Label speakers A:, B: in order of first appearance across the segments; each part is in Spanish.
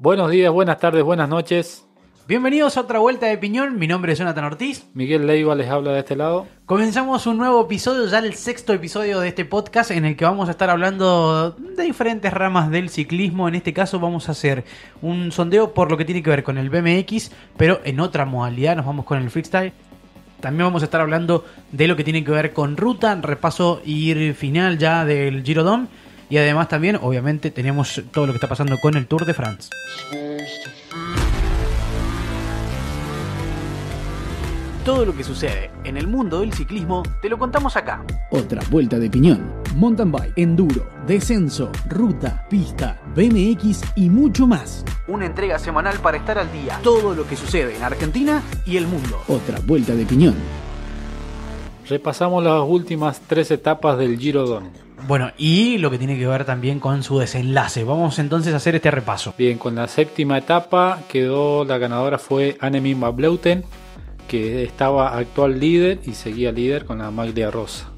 A: Buenos días, buenas tardes, buenas noches.
B: Bienvenidos a otra vuelta de piñón. Mi nombre es Jonathan Ortiz.
A: Miguel Leiva les habla de este lado.
B: Comenzamos un nuevo episodio, ya el sexto episodio de este podcast en el que vamos a estar hablando de diferentes ramas del ciclismo. En este caso vamos a hacer un sondeo por lo que tiene que ver con el BMX, pero en otra modalidad nos vamos con el freestyle. También vamos a estar hablando de lo que tiene que ver con ruta, repaso y final ya del Giro Dome. Y además también, obviamente, tenemos todo lo que está pasando con el Tour de France. Todo lo que sucede en el mundo del ciclismo te lo contamos acá.
C: Otra vuelta de piñón. Mountain bike, enduro, descenso, ruta, pista, BMX y mucho más.
B: Una entrega semanal para estar al día. Todo lo que sucede en Argentina y el mundo.
C: Otra vuelta de piñón.
A: Repasamos las últimas tres etapas del Giro Don.
B: Bueno, y lo que tiene que ver también con su desenlace. Vamos entonces a hacer este repaso.
A: Bien, con la séptima etapa quedó la ganadora fue Annemin Bleuten que estaba actual líder y seguía líder con la maglia rosa.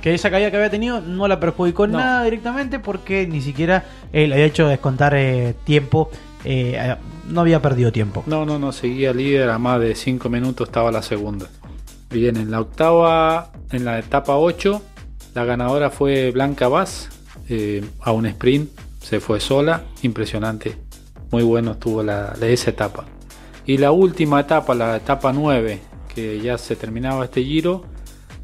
B: Que esa caída que había tenido no la perjudicó nada directamente porque ni siquiera él había hecho descontar eh, tiempo. Eh, no había perdido tiempo.
A: No, no, no, seguía líder a más de 5 minutos estaba la segunda. Bien, en la octava, en la etapa 8, la ganadora fue Blanca Vaz eh, a un sprint, se fue sola, impresionante. Muy bueno estuvo la, esa etapa. Y la última etapa, la etapa 9, que ya se terminaba este giro,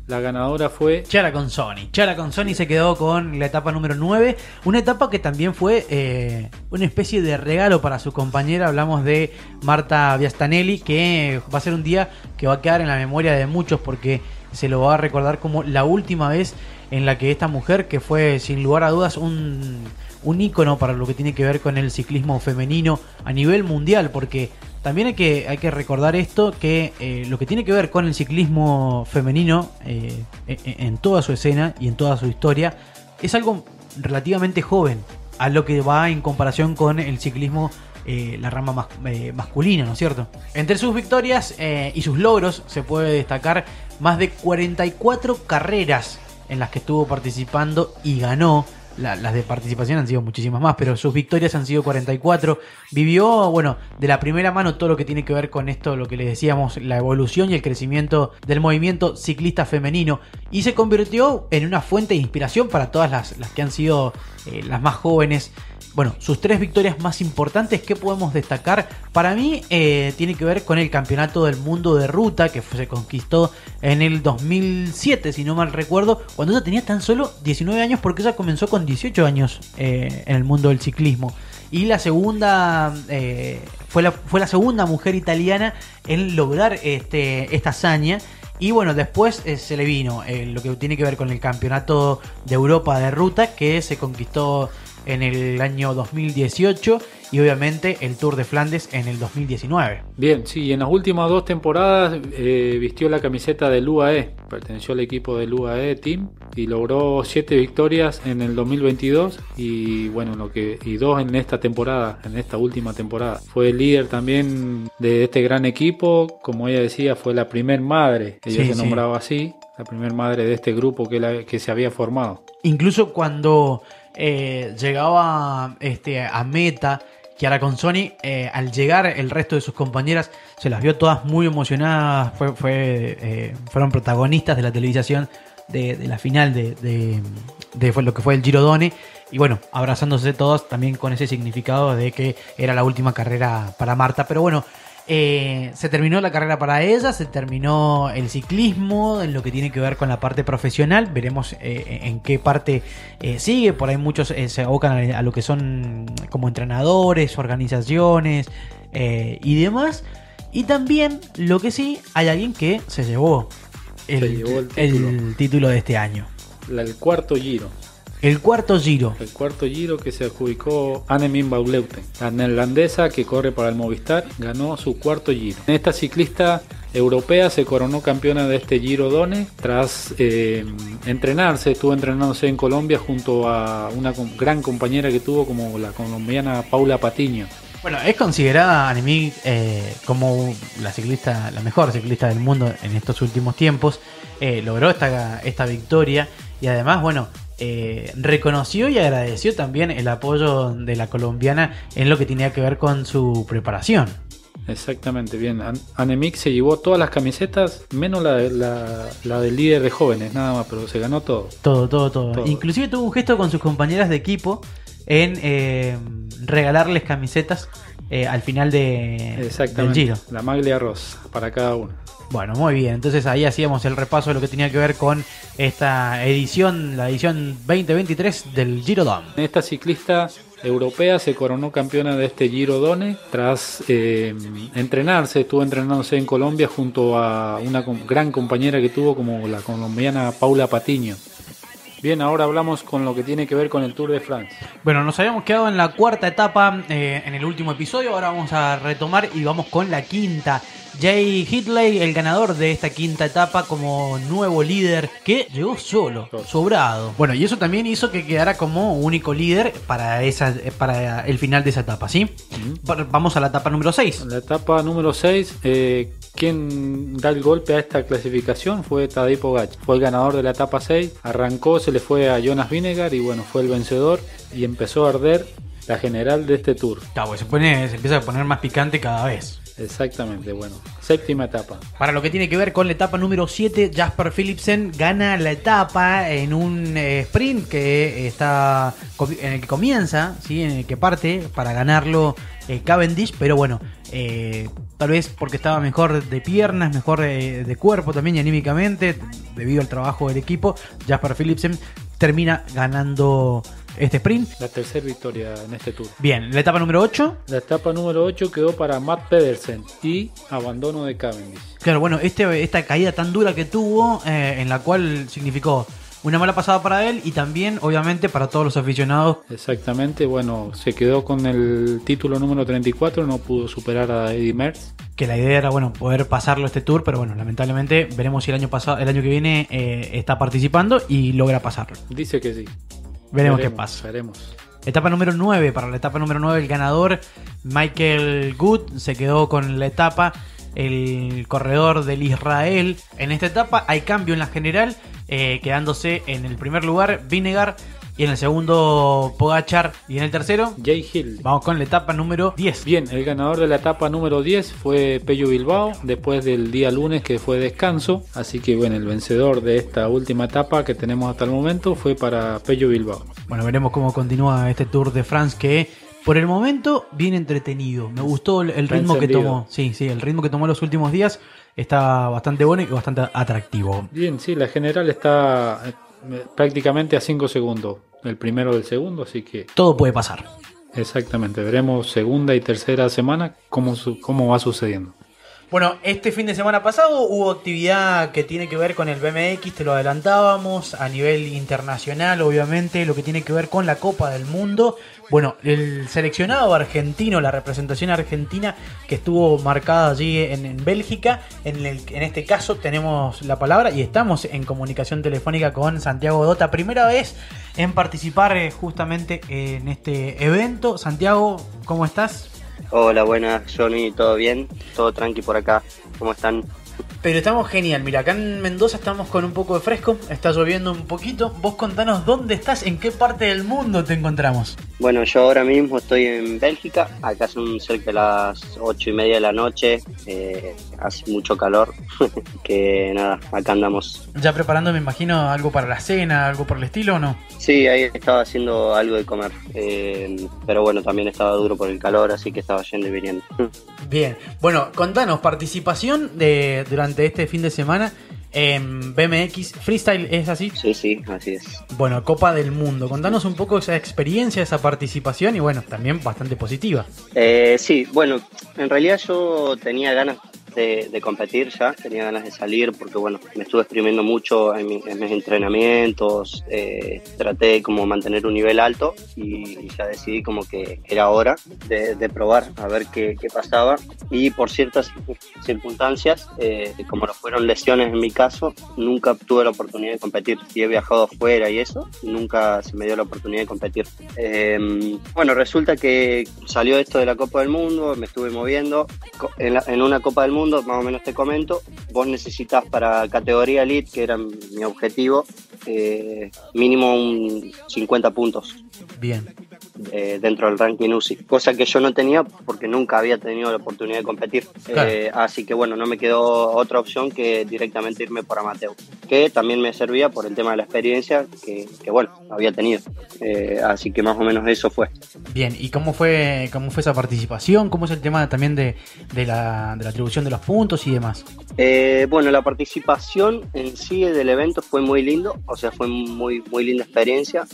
A: la ganadora fue
B: Chara Consoni. Chara Consoni se quedó con la etapa número 9. Una etapa que también fue eh, una especie de regalo para su compañera. Hablamos de Marta Biastanelli, que va a ser un día que va a quedar en la memoria de muchos porque se lo va a recordar como la última vez en la que esta mujer, que fue sin lugar a dudas un, un ícono para lo que tiene que ver con el ciclismo femenino a nivel mundial, porque también hay que, hay que recordar esto, que eh, lo que tiene que ver con el ciclismo femenino eh, e, e, en toda su escena y en toda su historia, es algo relativamente joven a lo que va en comparación con el ciclismo, eh, la rama masculina, ¿no es cierto? Entre sus victorias y sus logros se puede destacar más de 44 carreras en las que estuvo participando y ganó las de participación han sido muchísimas más, pero sus victorias han sido 44. Vivió, bueno, de la primera mano todo lo que tiene que ver con esto, lo que les decíamos, la evolución y el crecimiento del movimiento ciclista femenino. Y se convirtió en una fuente de inspiración para todas las, que han sido eh, las más jóvenes bueno, sus tres victorias más importantes que podemos destacar, para mí eh, tiene que ver con el Campeonato del Mundo de Ruta que se conquistó en el 2007, si no mal recuerdo, cuando ella tenía tan solo 19 años porque ella comenzó con 18 años eh, en el mundo del ciclismo. Y la segunda eh, fue, la, fue la segunda mujer italiana en lograr este, esta hazaña. Y bueno, después se le vino lo que tiene que ver con el Campeonato de Europa de Ruta que se conquistó en el año 2018 y obviamente el Tour de Flandes en el 2019.
A: Bien, sí, en las últimas dos temporadas eh, vistió la camiseta del UAE, perteneció al equipo del UAE Team y logró siete victorias en el 2022 y bueno, lo que y dos en esta temporada, en esta última temporada. Fue el líder también de este gran equipo, como ella decía, fue la primer madre, ella se nombraba así, la primer madre de este grupo que, que se había formado.
B: Incluso cuando eh, llegaba este, a meta. Chiara Consoni, eh, al llegar el resto de sus compañeras, se las vio todas muy emocionadas, eh, fueron protagonistas de la televisación de, la final de, de, lo que fue el Girodone. Y bueno, abrazándose todos también con ese significado de que era la última carrera para Marta. Pero bueno, eh, se terminó la carrera para ella, se terminó el ciclismo, en lo que tiene que ver con la parte profesional. Veremos eh, en qué parte eh, sigue. Por ahí muchos se abocan a, lo que son como entrenadores, organizaciones y demás. Y también, lo que sí, hay alguien que se llevó el, título. de este año.
A: el cuarto giro.
B: El cuarto giro.
A: El cuarto giro que se adjudicó Annemin Bauleuten, la neerlandesa que corre para el Movistar, ganó su cuarto giro. Esta ciclista europea se coronó campeona de este Giro Done tras eh, entrenarse, estuvo entrenándose en Colombia junto a una gran compañera que tuvo como la colombiana Paula Patiño.
B: Bueno, es considerada Annemie eh, como la ciclista, la mejor ciclista del mundo en estos últimos tiempos. Eh, logró esta, esta victoria y además, bueno, eh, reconoció y agradeció también el apoyo de la colombiana en lo que tenía que ver con su preparación.
A: Exactamente, bien. Anemic se llevó todas las camisetas, menos la, la, del líder de jóvenes, nada más, pero se ganó todo.
B: Todo, todo, todo. Inclusive tuvo un gesto con sus compañeras de equipo en eh, regalarles camisetas eh, al final de, del Giro.
A: La maglia rosa para cada uno.
B: Bueno, muy bien. Entonces ahí hacíamos el repaso de lo que tenía que ver con esta edición, la edición 2023 del Giro Don.
A: Esta ciclista europea se coronó campeona de este Giro Done tras eh, entrenarse, estuvo entrenándose en Colombia junto a una gran compañera que tuvo como la colombiana Paula Patiño. Bien, ahora hablamos con lo que tiene que ver con el Tour de France.
B: Bueno, nos habíamos quedado en la cuarta etapa eh, en el último episodio, ahora vamos a retomar y vamos con la quinta. Jay Hitley, el ganador de esta quinta etapa como nuevo líder, que llegó solo, sobrado. Bueno, y eso también hizo que quedara como único líder para, esa, para el final de esa etapa, ¿sí? Vamos a la etapa número 6.
A: La etapa número 6, eh, quien da el golpe a esta clasificación fue Tadej Pogacar. Fue el ganador de la etapa 6, arrancó, se le fue a Jonas Vinegar y bueno, fue el vencedor y empezó a arder la general de este tour.
B: Claro, se, pone, se empieza a poner más picante cada vez.
A: Exactamente, bueno. Séptima etapa.
B: Para lo que tiene que ver con la etapa número 7, Jasper Philipsen gana la etapa en un eh, sprint que está en el que comienza, ¿sí? en el que parte para ganarlo eh, Cavendish, pero bueno, eh, tal vez porque estaba mejor de piernas, mejor de cuerpo también y anímicamente, debido al trabajo del equipo, Jasper Philipsen termina ganando este sprint.
A: La tercera victoria en este tour.
B: Bien, la etapa número 8.
A: La etapa número 8 quedó para Matt Pedersen y abandono de Cavendish.
B: Claro, bueno, este, esta caída tan dura que tuvo, eh, en la cual significó una mala pasada para él y también, obviamente, para todos los aficionados.
A: Exactamente, bueno, se quedó con el título número 34, no pudo superar a Eddie Merckx.
B: Que la idea era, bueno, poder pasarlo este tour, pero bueno, lamentablemente veremos si el año pasado, el año que viene eh, está participando y logra pasarlo.
A: Dice que sí.
B: Veremos, qué pasa.
A: Veremos.
B: Etapa número 9. Para la etapa número 9, el ganador, Michael Good, se quedó con la etapa. El corredor del Israel. En esta etapa hay cambio en la general, eh, quedándose en el primer lugar Vinegar y en el segundo, Pogachar. Y en el tercero,
A: Jay Hill.
B: Vamos con la etapa número 10.
A: Bien, el ganador de la etapa número 10 fue Pello Bilbao, después del día lunes que fue descanso. Así que bueno, el vencedor de esta última etapa que tenemos hasta el momento fue para Pello Bilbao.
B: Bueno, veremos cómo continúa este Tour de France que por el momento bien entretenido. Me gustó el ritmo que tomó. Sí, sí, el ritmo que tomó los últimos días está bastante bueno y bastante atractivo.
A: Bien, sí, la general está eh, prácticamente a 5 segundos el primero del segundo, así que...
B: Todo puede pasar.
A: Exactamente, veremos segunda y tercera semana cómo, cómo va sucediendo.
B: Bueno, este fin de semana pasado hubo actividad que tiene que ver con el BMX, te lo adelantábamos, a nivel internacional, obviamente, lo que tiene que ver con la Copa del Mundo. Bueno, el seleccionado argentino, la representación argentina que estuvo marcada allí en, Bélgica, en, el, en este caso tenemos la palabra y estamos en comunicación telefónica con Santiago Dota, primera vez en participar eh, justamente en este evento. Santiago, ¿cómo estás?
D: Hola, buenas, Johnny, ¿todo bien? Todo tranqui por acá, ¿cómo están?
B: Pero estamos genial, mira, acá en Mendoza estamos con un poco de fresco, está lloviendo un poquito. Vos contanos dónde estás, en qué parte del mundo te encontramos.
D: Bueno, yo ahora mismo estoy en Bélgica, acá son cerca de las ocho y media de la noche, eh, hace mucho calor, que nada, acá andamos.
B: ¿Ya preparando, me imagino, algo para la cena, algo por el estilo o no?
D: Sí, ahí estaba haciendo algo de comer, eh, pero bueno, también estaba duro por el calor, así que estaba yendo y viniendo.
B: Bien, bueno, contanos, participación de durante este fin de semana en BMX Freestyle, ¿es así?
D: Sí, sí, así es.
B: Bueno, Copa del Mundo. Contanos un poco esa experiencia, esa participación y bueno, también bastante positiva.
D: Eh, sí, bueno, en realidad yo tenía ganas de, competir ya, tenía ganas de salir porque bueno, me estuve exprimiendo mucho en, mis entrenamientos, eh, traté como mantener un nivel alto y, ya decidí como que era hora de, probar a ver qué, pasaba y por ciertas circunstancias, eh, como no fueron lesiones en mi caso, nunca tuve la oportunidad de competir. Si he viajado afuera y eso, nunca se me dio la oportunidad de competir. Em, bueno, resulta que salió esto de la Copa del Mundo, me estuve moviendo en, en una Copa del Mundo más o menos te comento, vos necesitas para categoría elite, que era mi objetivo, eh, mínimo un 50 puntos.
B: Bien.
D: Eh, dentro del ranking UCI, cosa que yo no tenía porque nunca había tenido la oportunidad de competir. Eh, así que bueno, no me quedó otra opción que directamente irme por amateur, que también me servía por el tema de la experiencia que, bueno, había tenido. Eh, así que más o menos eso fue.
B: Bien, ¿y cómo fue, cómo fue esa participación? ¿Cómo es el tema también de, de, la, de la, atribución de los puntos y demás?
D: bueno, la participación en sí del evento fue muy lindo, o sea, fue muy, muy linda experiencia,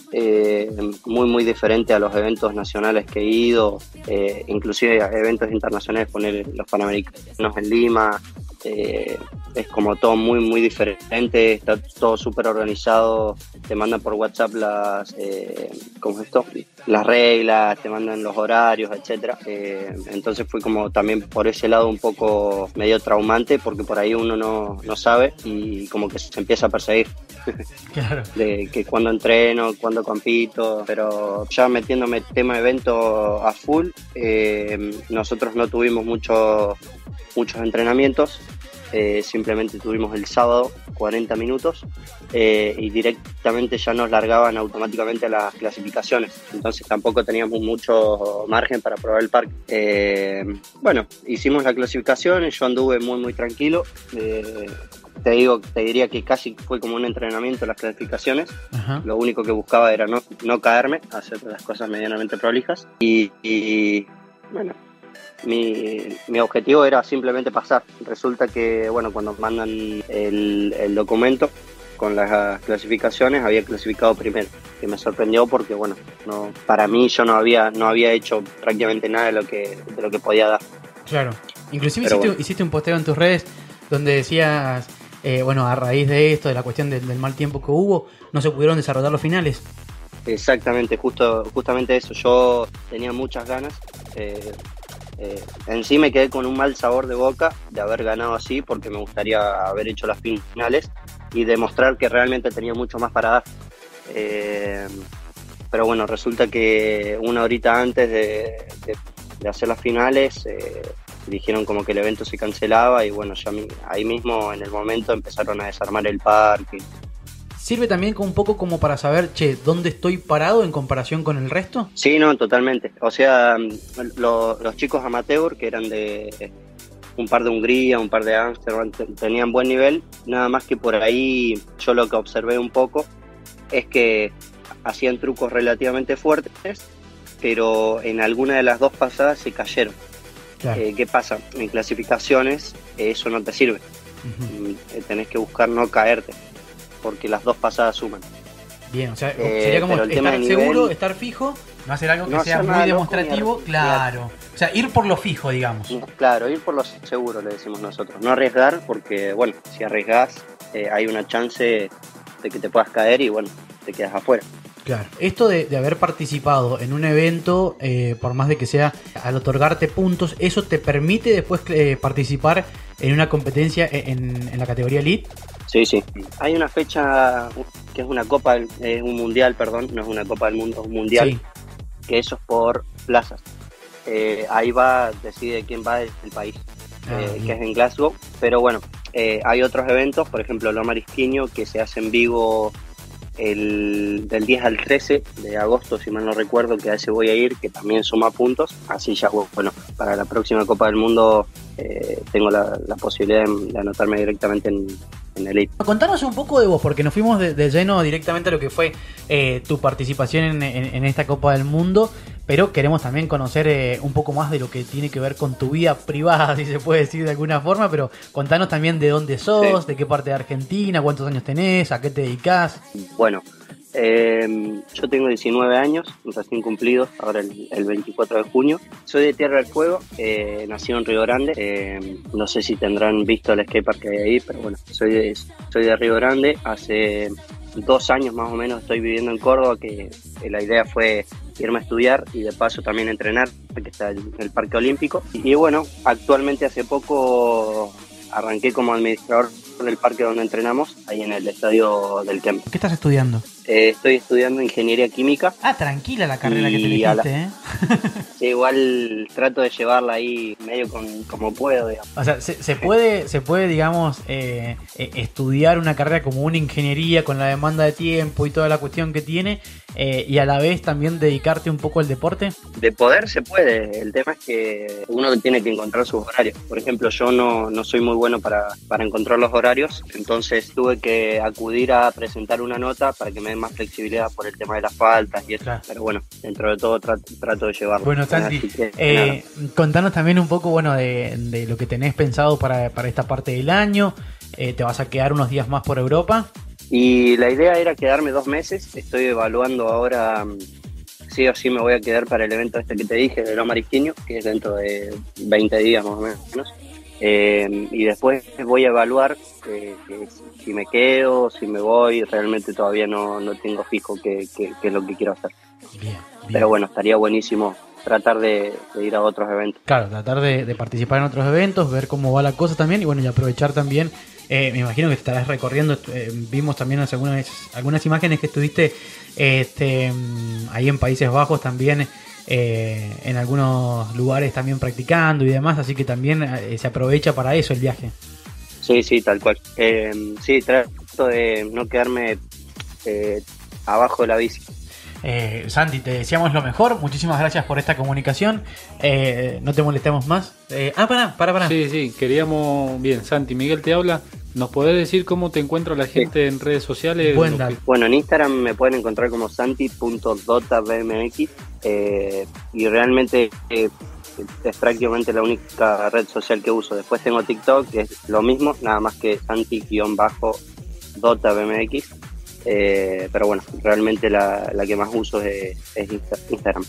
D: muy, muy diferente a los eventos nacionales que he ido, eh, inclusive eventos internacionales, poner los Panamericanos en Lima, eh, es como todo muy, muy diferente, está todo súper organizado, te mandan por WhatsApp las, eh, ¿cómo es esto? las reglas, te mandan los horarios, etcétera. Eh, entonces fue como también por ese lado un poco medio traumante porque por ahí uno no, no sabe y como que se empieza a perseguir. Claro. de que cuando entreno, cuando compito, pero ya metiéndome tema evento a full, nosotros no tuvimos mucho, muchos entrenamientos eh, simplemente tuvimos el sábado 40 minutos eh, y directamente ya nos largaban automáticamente a las clasificaciones. Entonces tampoco teníamos mucho margen para probar el parque. Eh, bueno, hicimos la clasificación, yo anduve muy muy tranquilo. te digo, te diría que casi fue como un entrenamiento las clasificaciones. Lo único que buscaba era no, no caerme, hacer las cosas medianamente prolijas. y bueno, mi, mi, objetivo era simplemente pasar. Resulta que, bueno, cuando mandan el, el, documento con las clasificaciones, había clasificado primero, que me sorprendió porque, bueno, no, para mí yo no había, no había hecho prácticamente nada de lo que, de lo que podía dar.
B: Claro, inclusive hiciste, un posteo en tus redes donde decías, eh, bueno, a raíz de esto, de la cuestión del, mal tiempo que hubo, no se pudieron desarrollar los finales.
D: Exactamente, justo, justamente eso. Yo tenía muchas ganas. Eh, eh, en sí me quedé con un mal sabor de boca de haber ganado así porque me gustaría haber hecho las finales y demostrar que realmente tenía mucho más para dar. Eh, pero bueno, resulta que una horita antes de, hacer las finales eh, dijeron como que el evento se cancelaba y bueno, ya ahí mismo en el momento empezaron a desarmar el parque
B: ¿Sirve también un poco como para saber, che, dónde estoy parado en comparación con el resto?
D: Sí, no, totalmente. O sea, los chicos amateur, que eran de un par de Hungría, un par de Amsterdam, tenían buen nivel, nada más que por ahí yo lo que observé un poco es que hacían trucos relativamente fuertes, pero en alguna de las dos pasadas se cayeron. Eh, ¿Qué pasa? En clasificaciones eso no te sirve. Mm, tenés que buscar no caerte porque las dos pasadas suman.
B: Bien, o sea, eh, sería como estar seguro, estar fijo, no hacer algo que sea muy demostrativo, claro. O sea, ir por lo fijo, digamos.
D: Claro, ir por lo seguro, le decimos nosotros. No arriesgar, porque, bueno, si arriesgas, eh, hay una chance de que te puedas caer y, bueno, te quedas afuera.
B: Claro, esto de, haber participado en un evento, eh, por más de que sea al otorgarte puntos, ¿eso te permite después participar en una competencia en, en la categoría Elite?
D: Sí, sí. Hay una fecha que es una copa, es un mundial, perdón, no es una copa del mundo, es un mundial, que eso es por plazas. Eh, ahí va, decide quién va del país, ah, eh, que es en Glasgow. Pero bueno, eh, hay otros eventos, por ejemplo, Loma Marisquiño, que se hace en Vigo el, del 10 al 13 de agosto, si mal no recuerdo, que a ese voy a ir, que también suma puntos. Así ya, bueno, para la próxima Copa del Mundo tengo la, posibilidad de anotarme directamente en, en
B: Contanos un poco de vos, porque nos fuimos de, lleno directamente a lo que fue eh, tu participación en, esta Copa del Mundo, pero queremos también conocer eh, un poco más de lo que tiene que ver con tu vida privada, si se puede decir de alguna forma, pero contanos también de dónde sos, de qué parte de Argentina, cuántos años tenés, a qué te dedicas.
D: Bueno, eh, yo tengo 19 años, recién cumplidos, ahora el, 24 de junio. Soy de Tierra del Fuego, eh, nací en Río Grande. Eh, no sé si tendrán visto el skatepark que hay ahí, pero bueno, soy de, soy de Río Grande. Hace dos años más o menos estoy viviendo en Córdoba, que, la idea fue irme a estudiar y de paso también entrenar, porque está el, el Parque Olímpico. Y, bueno, actualmente hace poco arranqué como administrador del parque donde entrenamos, ahí en el estadio del Kemp.
B: ¿Qué estás estudiando?
D: Eh, estoy estudiando ingeniería química.
B: Ah, tranquila la carrera que te
D: la-
B: elegiste, ¿eh?
D: Sí, igual trato de llevarla ahí medio con, como puedo, digamos.
B: O sea, se, se puede, se puede, digamos, eh, eh, estudiar una carrera como una ingeniería con la demanda de tiempo y toda la cuestión que tiene eh, y a la vez también dedicarte un poco al deporte.
D: De poder se puede, el tema es que uno tiene que encontrar sus horarios. Por ejemplo, yo no, no soy muy bueno para, para encontrar los horarios, entonces tuve que acudir a presentar una nota para que me más flexibilidad por el tema de las faltas y eso.
B: Claro.
D: Pero bueno, dentro de todo trato, trato de llevarlo.
B: Bueno, Santi,
D: que,
B: eh, contanos también un poco, bueno, de, de lo que tenés pensado para, para esta parte del año. Eh, ¿Te vas a quedar unos días más por Europa?
D: Y la idea era quedarme dos meses. Estoy evaluando ahora, mm, sí o sí me voy a quedar para el evento este que te dije, de Loma Marisquiño, que es dentro de 20 días más o menos. Eh, y después voy a evaluar eh, si me quedo, si me voy. Realmente todavía no, no tengo fijo qué, qué- qué es lo que quiero hacer.
B: Bien, bien.
D: Pero bueno, estaría buenísimo tratar de, de ir a otros eventos.
B: Claro, tratar de, de participar en otros eventos, ver cómo va la cosa también y bueno, y aprovechar también. eh, me imagino que estarás recorriendo. eh, vimos también algunas, algunas imágenes que estuviste este, mm, ahí en Países Bajos también. Eh, en algunos lugares también practicando y demás, así que también eh, se aprovecha para eso el viaje.
D: Sí, sí, tal cual. Eh, sí, trato de no quedarme eh, abajo de la bici.
B: Eh, Santi, te deseamos lo mejor. Muchísimas gracias por esta comunicación. Eh, no te molestemos más. Eh, ah, para, para, para.
A: Sí, sí, queríamos. Bien, Santi, Miguel te habla. ¿Nos podés decir cómo te encuentra la gente en redes sociales?
B: Buen
A: que-
D: Bueno, en Instagram me pueden encontrar como santi.dotabmx eh, y realmente eh, es prácticamente la única red social que uso. Después tengo TikTok, que es lo mismo, nada más que santi-dotabmx. Eh, pero bueno, realmente la, la que más uso es, es Insta- Instagram.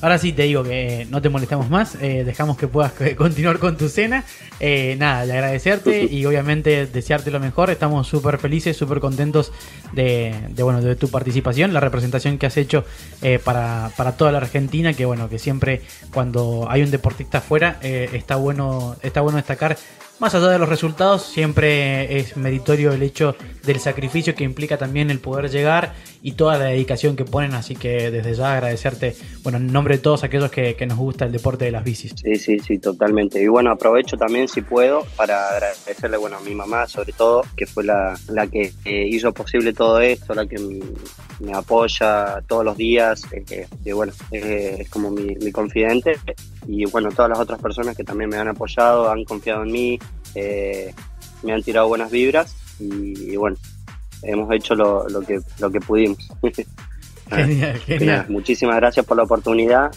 B: Ahora sí te digo que no te molestamos más, eh, dejamos que puedas eh, continuar con tu cena. Eh, nada, de agradecerte y obviamente desearte lo mejor. Estamos súper felices, súper contentos de, de, bueno, de tu participación, la representación que has hecho eh, para, para toda la Argentina, que bueno, que siempre cuando hay un deportista afuera eh, está, bueno, está bueno destacar. Más allá de los resultados, siempre es meritorio el hecho del sacrificio que implica también el poder llegar y toda la dedicación que ponen. Así que desde ya agradecerte, bueno, en nombre de todos aquellos que, que nos gusta el deporte de las bicis.
D: Sí, sí, sí, totalmente. Y bueno, aprovecho también, si puedo, para agradecerle bueno, a mi mamá, sobre todo, que fue la, la que hizo posible todo esto, la que me apoya todos los días, eh, que, bueno, es como mi, mi confidente. Y bueno, todas las otras personas que también me han apoyado, han confiado en mí, eh, me han tirado buenas vibras y bueno, hemos hecho lo, lo, que, lo que pudimos.
B: Genial, genial.
D: muchísimas gracias por la oportunidad.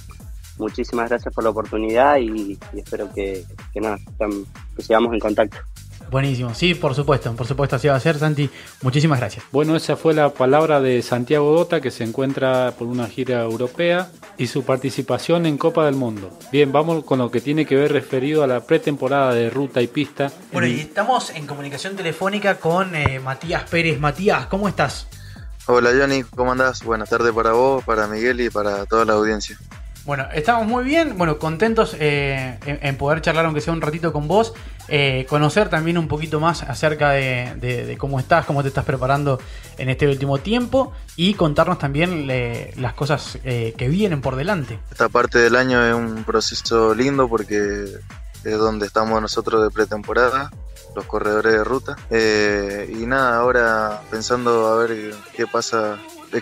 D: Muchísimas gracias por la oportunidad y, y espero que, que nada, que sigamos en contacto.
B: Buenísimo, sí, por supuesto, por supuesto, así va a ser, Santi. Muchísimas gracias.
A: Bueno, esa fue la palabra de Santiago Dota, que se encuentra por una gira europea y su participación en Copa del Mundo. Bien, vamos con lo que tiene que ver referido a la pretemporada de ruta y pista.
B: Bueno, y estamos en comunicación telefónica con eh, Matías Pérez. Matías, ¿cómo estás?
E: Hola Johnny, ¿cómo andás? Buenas tardes para vos, para Miguel y para toda la audiencia.
B: Bueno, estamos muy bien, bueno, contentos eh, en, en poder charlar aunque sea un ratito con vos, eh, conocer también un poquito más acerca de, cómo estás, cómo te estás preparando en este último tiempo y contarnos también las cosas eh, que vienen por delante.
E: Esta parte del año es un proceso lindo porque es donde estamos nosotros de pretemporada, los corredores de ruta. Eh, y nada, ahora pensando a ver qué pasa,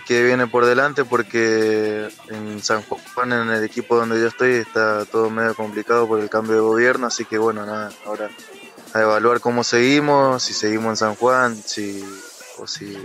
E: que viene por delante porque en San Juan, en el equipo donde yo estoy, está todo medio complicado por el cambio de gobierno, así que bueno, nada, ahora a evaluar cómo seguimos, si seguimos en San Juan, si o si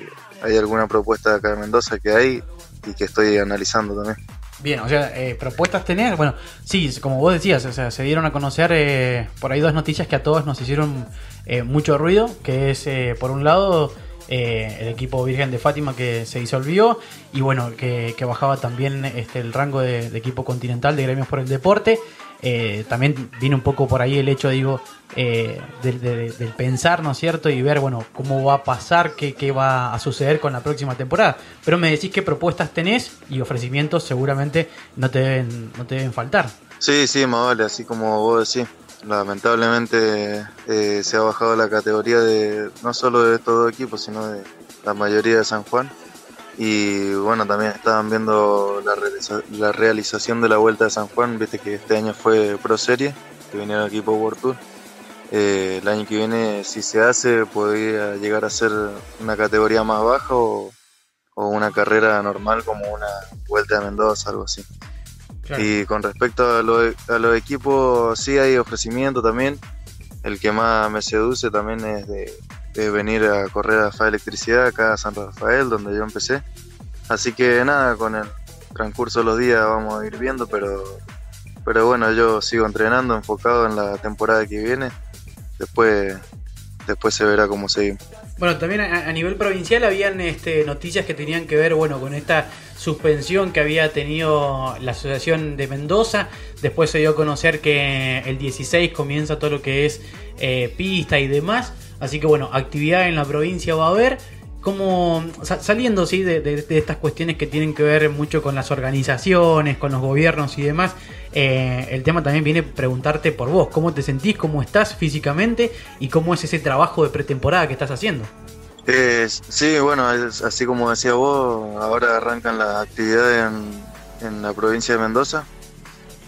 E: hay alguna propuesta acá de Mendoza que hay y que estoy analizando también.
B: Bien, o sea, eh, propuestas tenés. Bueno, sí, como vos decías, o sea, se dieron a conocer eh, por ahí dos noticias que a todos nos hicieron eh, mucho ruido, que es, eh, por un lado, eh, el equipo Virgen de Fátima que se disolvió y bueno, que, bajaba también este, el rango de, equipo continental de gremios por el deporte. Eh, también viene un poco por ahí el hecho, digo, eh, del, de- del pensar, ¿no es cierto? Y ver, bueno, cómo va a pasar, qué, qué va a suceder con la próxima temporada. Pero me decís qué propuestas tenés y ofrecimientos seguramente no te deben, no te deben faltar.
E: Sí, sí, más así como vos decís. Lamentablemente eh, se ha bajado la categoría de no solo de estos dos equipos, sino de la mayoría de San Juan. Y bueno, también estaban viendo la, realización de la Vuelta de San Juan, viste que este año fue Pro Serie, que el equipo World Tour. Eh, el año que viene, si se hace, podría llegar a ser una categoría más baja o, una carrera normal como una Vuelta de Mendoza, algo así. Y con respecto a, los equipos, sí hay ofrecimiento también. El que más me seduce también es de venir a correr a Fa Electricidad acá a San Rafael, donde yo empecé. Así que nada, con el transcurso de los días vamos a ir viendo, pero, pero bueno, yo sigo entrenando, enfocado en la temporada que viene. Después, después se verá cómo seguimos.
B: Bueno, también a, nivel provincial habían este, noticias que tenían que ver, bueno, con esta suspensión que había tenido la Asociación de Mendoza. Después se dio a conocer que el 16 comienza todo lo que es eh, pista y demás. Así que bueno, actividad en la provincia va a haber. Como saliendo ¿sí? de, estas cuestiones que tienen que ver mucho con las organizaciones, con los gobiernos y demás, eh, el tema también viene preguntarte por vos, cómo te sentís, cómo estás físicamente y cómo es ese trabajo de pretemporada que estás haciendo.
E: Eh, sí, bueno, así como decía vos, ahora arrancan las actividades en, la provincia de Mendoza.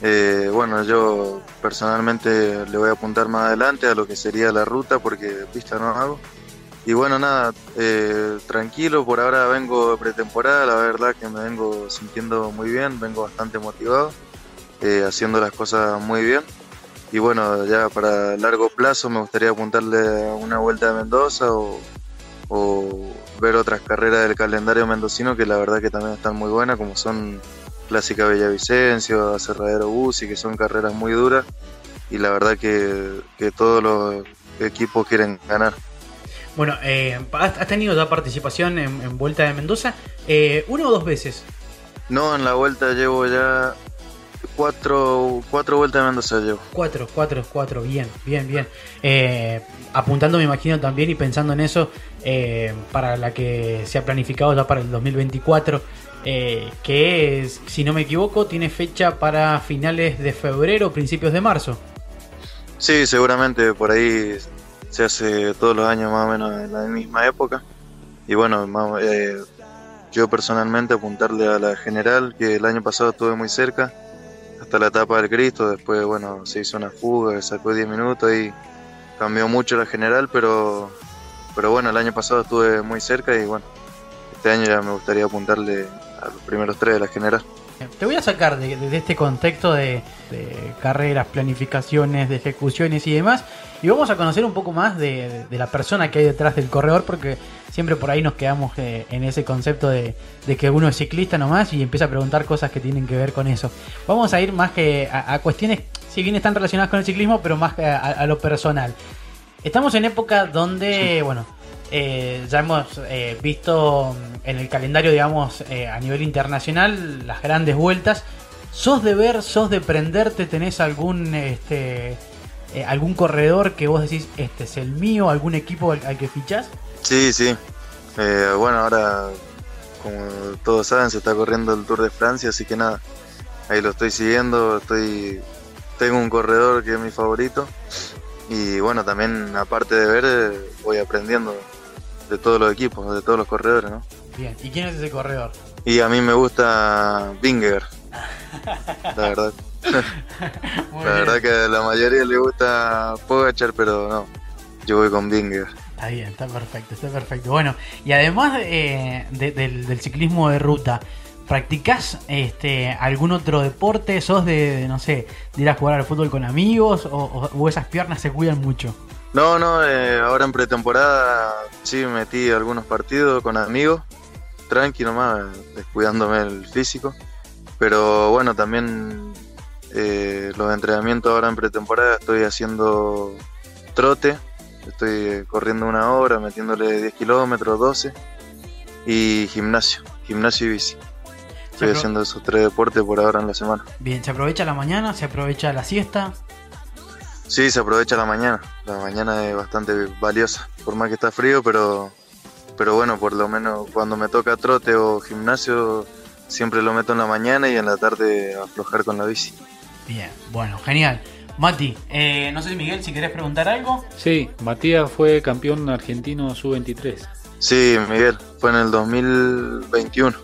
E: Eh, bueno, yo personalmente le voy a apuntar más adelante a lo que sería la ruta porque pista no hago. Y bueno, nada, tranquilo, por ahora vengo pretemporada, la verdad que me vengo sintiendo muy bien, vengo bastante motivado, eh, haciendo las cosas muy bien. Y bueno, ya para largo plazo me gustaría apuntarle a una vuelta de Mendoza o, o ver otras carreras del calendario mendocino que la verdad que también están muy buenas, como son Clásica Villavicencio, Acerradero Busi, que son carreras muy duras y la verdad que, todos los equipos quieren ganar.
B: Bueno, eh, ¿has tenido ya participación en, Vuelta de Mendoza? Eh, ¿Una o dos veces?
E: No, en la vuelta llevo ya cuatro, cuatro vueltas de Mendoza llevo.
B: Cuatro, cuatro, cuatro, bien, bien, bien. Eh, apuntando me imagino también y pensando en eso, para la que se ha planificado ya para el 2024, eh, que si no me equivoco, tiene fecha para finales de febrero, principios de marzo.
E: Sí, seguramente por ahí se hace todos los años más o menos en la misma época. Y bueno, eh, yo personalmente apuntarle a la general, que el año pasado estuve muy cerca, hasta la etapa del Cristo, después bueno, se hizo una fuga, sacó 10 minutos y cambió mucho la general, pero, pero bueno, el año pasado estuve muy cerca y bueno, este año ya me gustaría apuntarle los primeros tres de la general.
B: Te voy a sacar de, este contexto de, carreras, planificaciones, de ejecuciones y demás. Y vamos a conocer un poco más de, la persona que hay detrás del corredor, porque siempre por ahí nos quedamos eh, en ese concepto de, que uno es ciclista nomás y empieza a preguntar cosas que tienen que ver con eso. Vamos a ir más que a, cuestiones, si bien están relacionadas con el ciclismo, pero más a, a lo personal. Estamos en época donde, bueno, eh, ya hemos eh, visto en el calendario, digamos, eh, a nivel internacional, las grandes vueltas. ¿Sos de ver, sos de prenderte? ¿Tenés algún, este, algún corredor que vos decís, este es el mío, algún equipo al, que fichás?
E: Sí, sí. bueno, ahora, como todos saben, se está corriendo el Tour de Francia, así que nada, ahí lo estoy siguiendo. Estoy, tengo un corredor que es mi favorito. Y bueno, también aparte de ver, voy aprendiendo de todos los equipos, de todos los corredores, ¿no?
B: Bien, ¿y quién es ese corredor?
E: Y a mí me gusta Binger, la verdad. la verdad que a la mayoría le gusta Pogachar, pero no, yo voy con Binger.
B: Está bien, está perfecto, está perfecto. Bueno, y además eh, del, ciclismo de ruta, ¿practicás este, algún otro deporte? ¿Sos de, no sé, de ir a jugar al fútbol con amigos o esas piernas se cuidan mucho?
E: No, no, eh, ahora en pretemporada sí metí algunos partidos con amigos, tranqui nomás, descuidándome el físico. Pero bueno, también eh, los entrenamientos ahora en pretemporada estoy haciendo trote, estoy corriendo una hora, metiéndole 10 kilómetros, 12, y gimnasio, gimnasio y bici. Estoy haciendo esos tres deportes por ahora en la semana.
B: Bien, ¿se aprovecha la mañana? ¿Se aprovecha la siesta?
E: Sí, se aprovecha la mañana. La mañana es bastante valiosa, por más que está frío, pero, pero bueno, por lo menos cuando me toca trote o gimnasio, siempre lo meto en la mañana y en la tarde aflojar con la bici.
B: Bien, bueno, genial. Mati, eh, no sé si Miguel, si querés preguntar algo.
A: Sí, Matías fue campeón argentino sub-23.
E: Sí, Miguel, fue en el 2021.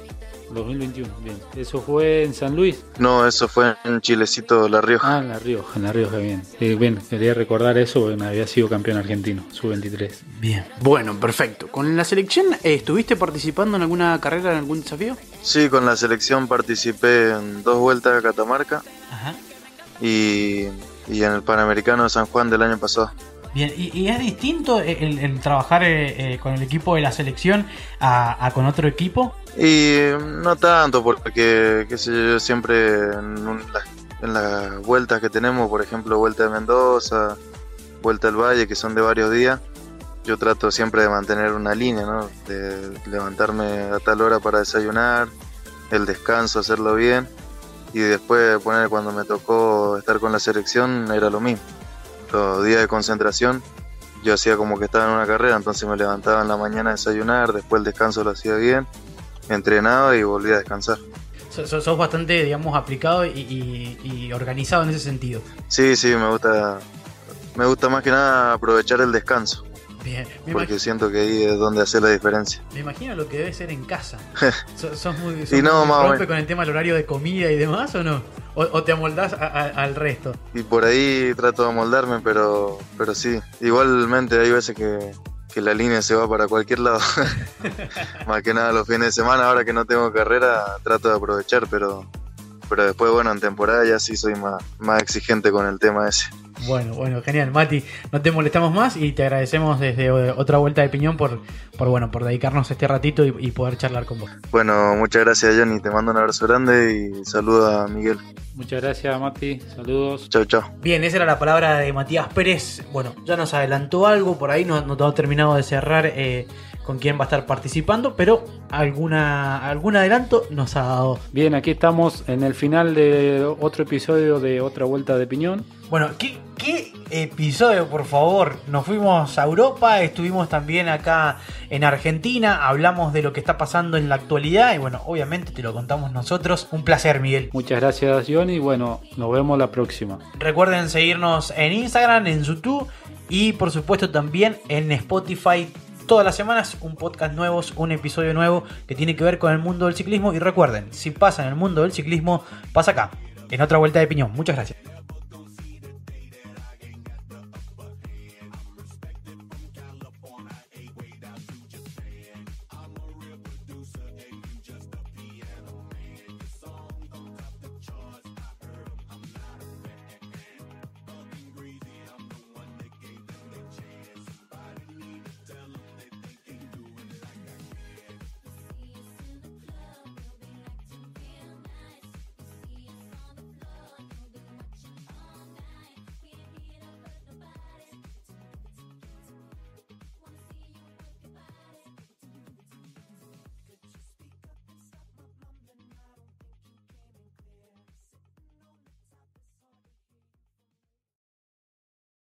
A: 2021, bien. ¿Eso fue en San Luis?
E: No, eso fue en Chilecito, La Rioja.
A: Ah, en La Rioja, en La Rioja, bien. Eh, bien, quería recordar eso porque había sido campeón argentino, sub-23.
B: Bien.
F: Bueno, perfecto. ¿Con la selección eh, estuviste participando en alguna carrera, en algún desafío?
E: Sí, con la selección participé en dos vueltas a Catamarca
B: Ajá.
E: y, y en el Panamericano de San Juan del año pasado.
B: Bien, ¿y, y es distinto el, el trabajar eh, eh, con el equipo de la selección a, a con otro equipo?
E: Y no tanto, porque, qué sé yo, siempre en, las- las vueltas que tenemos, por ejemplo, Vuelta de Mendoza, Vuelta al Valle, que son de varios días, yo trato siempre de mantener una línea, ¿no? De levantarme a tal hora para desayunar, el descanso, hacerlo bien, y después poner cuando me tocó estar con la selección era lo mismo. Los días de concentración, yo hacía como que estaba en una carrera, entonces me levantaba en la mañana a desayunar, después el descanso lo hacía bien, entrenaba y volvía a descansar.
B: So- so- sos bastante, digamos, aplicado y, y- y organizado en ese sentido.
E: Sí, sí, me gusta, me gusta más que nada aprovechar el descanso,
B: Bien. Me,
E: porque siento que ahí es donde hace la diferencia.
B: me imagino lo que debe ser en casa. So- ¿Sos muy, sos
E: Y no,
B: muy
E: más o
B: rompe con el tema del horario de comida y demás o no? ¿O, o te amoldás a- a- al resto?
E: Y por ahí trato de amoldarme, pero, pero sí, igualmente hay veces que, que la línea se va para cualquier lado. más que nada los fines de semana, ahora que no tengo carrera, trato de aprovechar, pero, pero después, bueno, en temporada ya sí soy más, más exigente con el tema ese.
B: Bueno, bueno, genial, Mati. No te molestamos más y te agradecemos desde otra vuelta de piñón por, por bueno, por dedicarnos este ratito y, y poder charlar con vos.
E: Bueno, muchas gracias Johnny, te mando un abrazo grande y saludo a Miguel.
A: Muchas gracias, Mati. Saludos.
E: Chau, chau.
B: Bien, esa era la palabra de Matías Pérez. Bueno, ya nos adelantó algo por ahí, no, no todo terminado de cerrar eh, con quién va a estar participando, pero alguna, algún adelanto nos ha dado.
A: Bien, aquí estamos en el final de otro episodio de Otra Vuelta de Piñón.
B: Bueno, ¿qué, qué episodio, por favor? Nos fuimos a Europa, estuvimos también acá en Argentina, hablamos de lo que está pasando en la actualidad y bueno, obviamente te lo contamos nosotros. Un placer, Miguel.
A: Muchas gracias, Johnny. Bueno, nos vemos la próxima.
B: Recuerden seguirnos en Instagram, en YouTube y por supuesto también en Spotify. Todas las semanas un podcast nuevo, un episodio nuevo que tiene que ver con el mundo del ciclismo. Y recuerden, si pasa en el mundo del ciclismo, pasa acá, en otra vuelta de piñón. Muchas gracias.